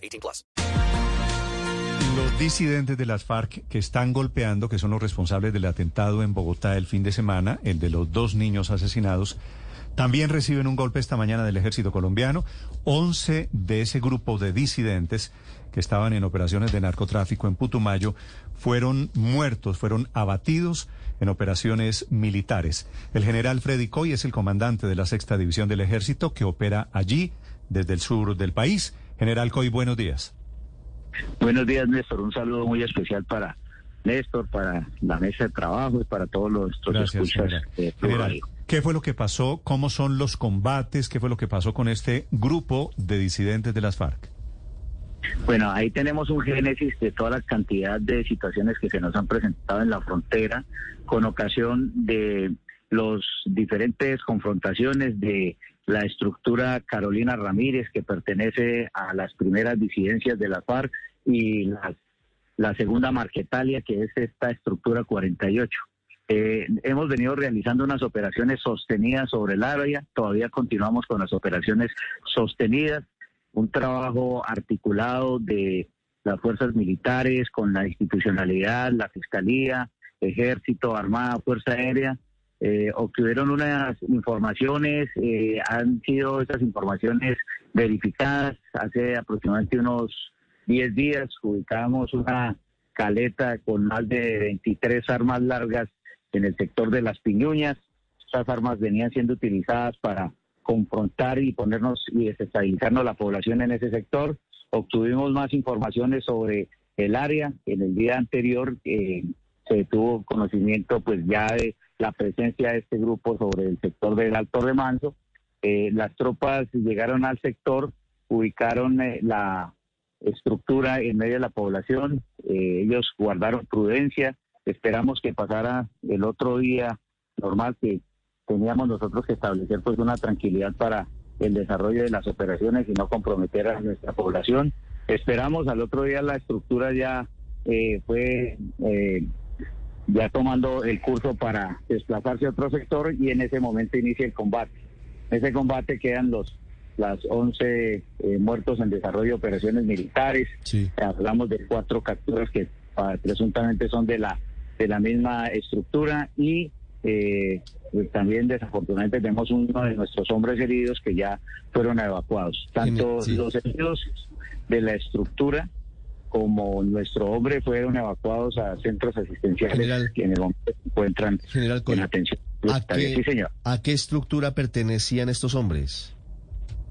18 plus. Los disidentes de las FARC que están golpeando, que son los responsables del atentado en Bogotá el fin de semana, el de los dos niños asesinados, también reciben un golpe esta mañana del ejército colombiano. Once de ese grupo de disidentes que estaban en operaciones de narcotráfico en Putumayo fueron muertos, fueron abatidos en operaciones militares. El general Freddy Coy es el comandante de la sexta división del ejército que opera allí desde el sur del país. General Coy, buenos días. Buenos días, Néstor. Un saludo muy especial para Néstor, para la mesa de trabajo y para todos los Gracias, escuchas. general. ¿qué fue lo que pasó? ¿Cómo son los combates? ¿Qué fue lo que pasó con este grupo de disidentes de las FARC? Bueno, ahí tenemos un génesis de toda la cantidad de situaciones que se nos han presentado en la frontera con ocasión de los diferentes confrontaciones de la estructura Carolina Ramírez, que pertenece a las primeras disidencias de la FARC, y la, la segunda Marquetalia, que es esta estructura 48. Eh, hemos venido realizando unas operaciones sostenidas sobre el área, todavía continuamos con las operaciones sostenidas, un trabajo articulado de las fuerzas militares con la institucionalidad, la fiscalía, ejército, armada, fuerza aérea. Eh, obtuvieron unas informaciones, eh, han sido esas informaciones verificadas hace aproximadamente unos 10 días, ubicamos una caleta con más de 23 armas largas en el sector de las Piñuñas. Estas armas venían siendo utilizadas para confrontar y ponernos y desestabilizarnos la población en ese sector. Obtuvimos más informaciones sobre el área. En el día anterior eh, se tuvo conocimiento pues ya de la presencia de este grupo sobre el sector del Alto Remanso. Eh, las tropas llegaron al sector, ubicaron eh, la estructura en medio de la población. Eh, ellos guardaron prudencia. Esperamos que pasara el otro día normal que teníamos nosotros que establecer pues una tranquilidad para el desarrollo de las operaciones y no comprometer a nuestra población. Esperamos al otro día la estructura ya eh, fue eh, ya tomando el curso para desplazarse a otro sector y en ese momento inicia el combate. En ese combate quedan los las 11 eh, muertos en desarrollo de operaciones militares. Sí. Hablamos de cuatro capturas que ah, presuntamente son de la de la misma estructura y eh, pues también desafortunadamente tenemos uno de nuestros hombres heridos que ya fueron evacuados. Tanto Sí. los heridos de la estructura como nuestro hombre fueron evacuados a centros asistenciales General. que en el momento se encuentran General en atención. ¿a Sí, qué, señor. ¿a qué estructura pertenecían estos hombres?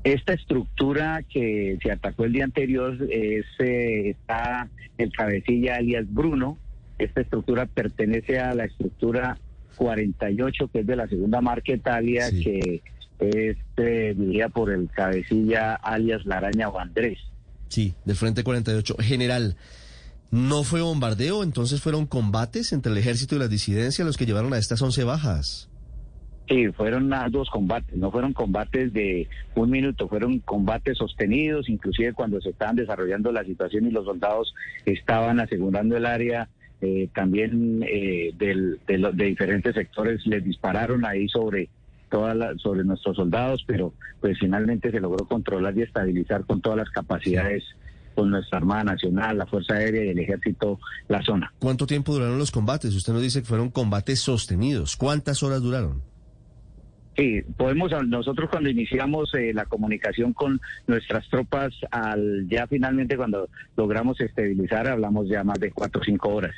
Esta estructura que se atacó el día anterior es, eh, está el cabecilla alias Bruno. Esta estructura pertenece a la estructura 48, que es de la segunda marca Italia, Sí. que es eh, dirigida por el cabecilla alias Laraña o Andrés. Sí, del Frente 48. General, ¿no fue bombardeo? Entonces fueron combates entre el ejército y las disidencias los que llevaron a estas 11 bajas. Sí, fueron dos combates, no fueron combates de un minuto, fueron combates sostenidos, inclusive cuando se estaban desarrollando la situación y los soldados estaban asegurando el área, eh, también eh, del- de, de diferentes sectores les dispararon ahí sobre toda la- sobre nuestros soldados, pero pues finalmente se logró controlar y estabilizar con todas las capacidades con nuestra Armada Nacional, la Fuerza Aérea y el Ejército la zona. ¿Cuánto tiempo duraron los combates? Usted nos dice que fueron combates sostenidos. ¿Cuántas horas duraron? Sí, podemos, nosotros cuando iniciamos eh, la comunicación con nuestras tropas, al ya finalmente cuando logramos estabilizar, hablamos ya más de cuatro o cinco horas.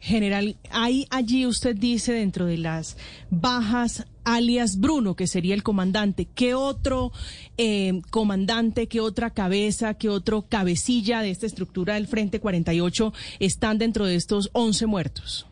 General, hay allí usted dice dentro de las bajas alias Bruno, que sería el comandante, ¿qué otro eh, comandante, qué otra cabeza, qué otro cabecilla de esta estructura del Frente 48 están dentro de estos 11 muertos?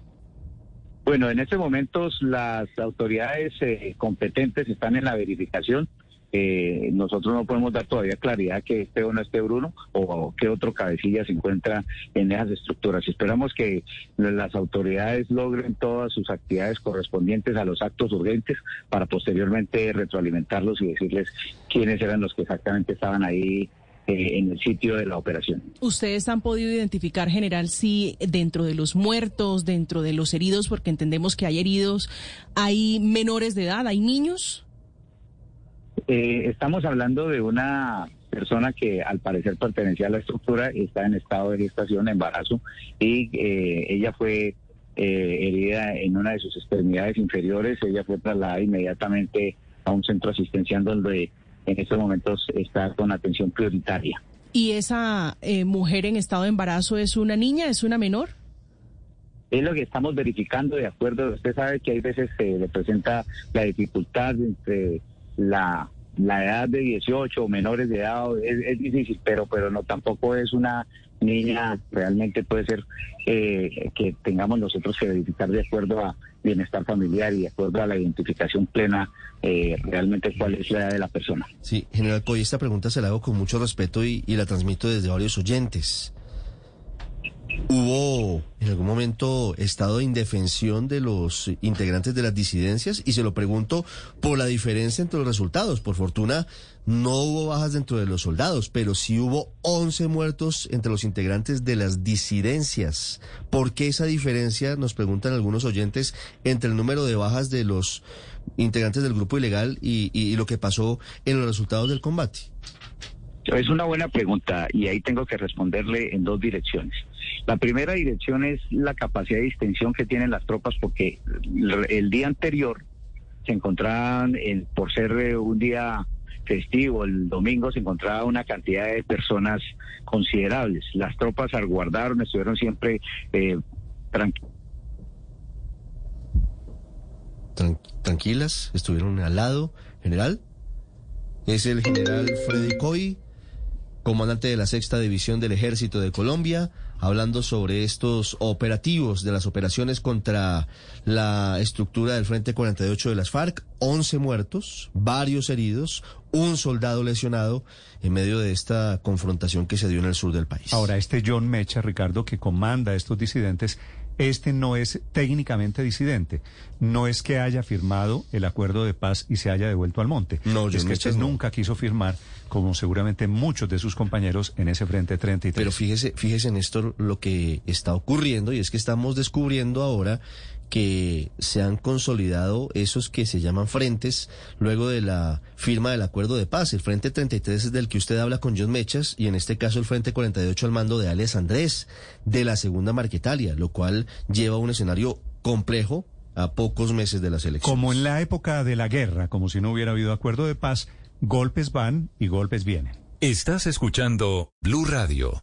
Bueno, en estos momentos las autoridades eh, competentes están en la verificación. Eh, nosotros no podemos dar todavía claridad que esté o no esté Bruno o, qué otro cabecilla se encuentra en esas estructuras. Esperamos que las autoridades logren todas sus actividades correspondientes a los actos urgentes para posteriormente retroalimentarlos y decirles quiénes eran los que exactamente estaban ahí eh, en el sitio de la operación. ¿Ustedes han podido identificar, general, si dentro de los muertos, dentro de los heridos, porque entendemos que hay heridos, hay menores de edad, hay niños? Eh, estamos hablando de una persona que al parecer pertenecía a la estructura, está en estado de gestación, embarazo, y eh, ella fue herida en una de sus extremidades inferiores, ella fue trasladada inmediatamente a un centro asistencial donde en estos momentos está con atención prioritaria. ¿Y esa eh, mujer en estado de embarazo es una niña, es una menor? Es lo que estamos verificando de acuerdo. Usted sabe que hay veces se le presenta la dificultad entre la, la edad de 18 o menores de edad. Es, difícil, pero, pero no tampoco es una niña. Realmente puede ser eh, que tengamos nosotros que verificar de acuerdo a bienestar familiar y de acuerdo a la identificación plena eh, realmente cuál es la edad de la persona. Sí, General Coy, esta pregunta se la hago con mucho respeto y, y la transmito desde varios oyentes. ¿Hubo en algún momento estado de indefensión de los integrantes de las disidencias? Y se lo pregunto por la diferencia entre los resultados. Por fortuna, no hubo bajas dentro de los soldados, pero sí hubo 11 muertos entre los integrantes de las disidencias. ¿Por qué esa diferencia, nos preguntan algunos oyentes, entre el número de bajas de los integrantes del grupo ilegal y, y lo que pasó en los resultados del combate? Es una buena pregunta y ahí tengo que responderle en dos direcciones. La primera dirección es la capacidad de distensión que tienen las tropas porque el día anterior se encontraban, por ser eh, un día festivo, el domingo se encontraba una cantidad de personas considerables. Las tropas aguardaron, estuvieron siempre eh, tranquilas, estuvieron al lado, general. Es el general Freddy Coy, comandante de la sexta división del ejército de Colombia, hablando sobre estos operativos de las operaciones contra la estructura del Frente 48 de las FARC, 11 muertos, varios heridos, un soldado lesionado en medio de esta confrontación que se dio en el sur del país. Ahora, este John Mecha, Ricardo, que comanda estos disidentes, este no es técnicamente disidente. No es que haya firmado el acuerdo de paz y se haya devuelto al monte. No, es que este nunca quiso firmar, como seguramente muchos de sus compañeros en ese Frente 33. Pero fíjese, fíjese, Néstor, lo que está ocurriendo y es que estamos descubriendo ahora que se han consolidado esos que se llaman frentes luego de la firma del acuerdo de paz. El Frente 33 es del que usted habla con John Mechas y en este caso el Frente 48 al mando de Alex Andrés de la segunda Marquetalia, lo cual lleva un escenario complejo a pocos meses de las elecciones. Como en la época de la guerra, como si no hubiera habido acuerdo de paz, golpes van y golpes vienen. Estás escuchando Blue Radio.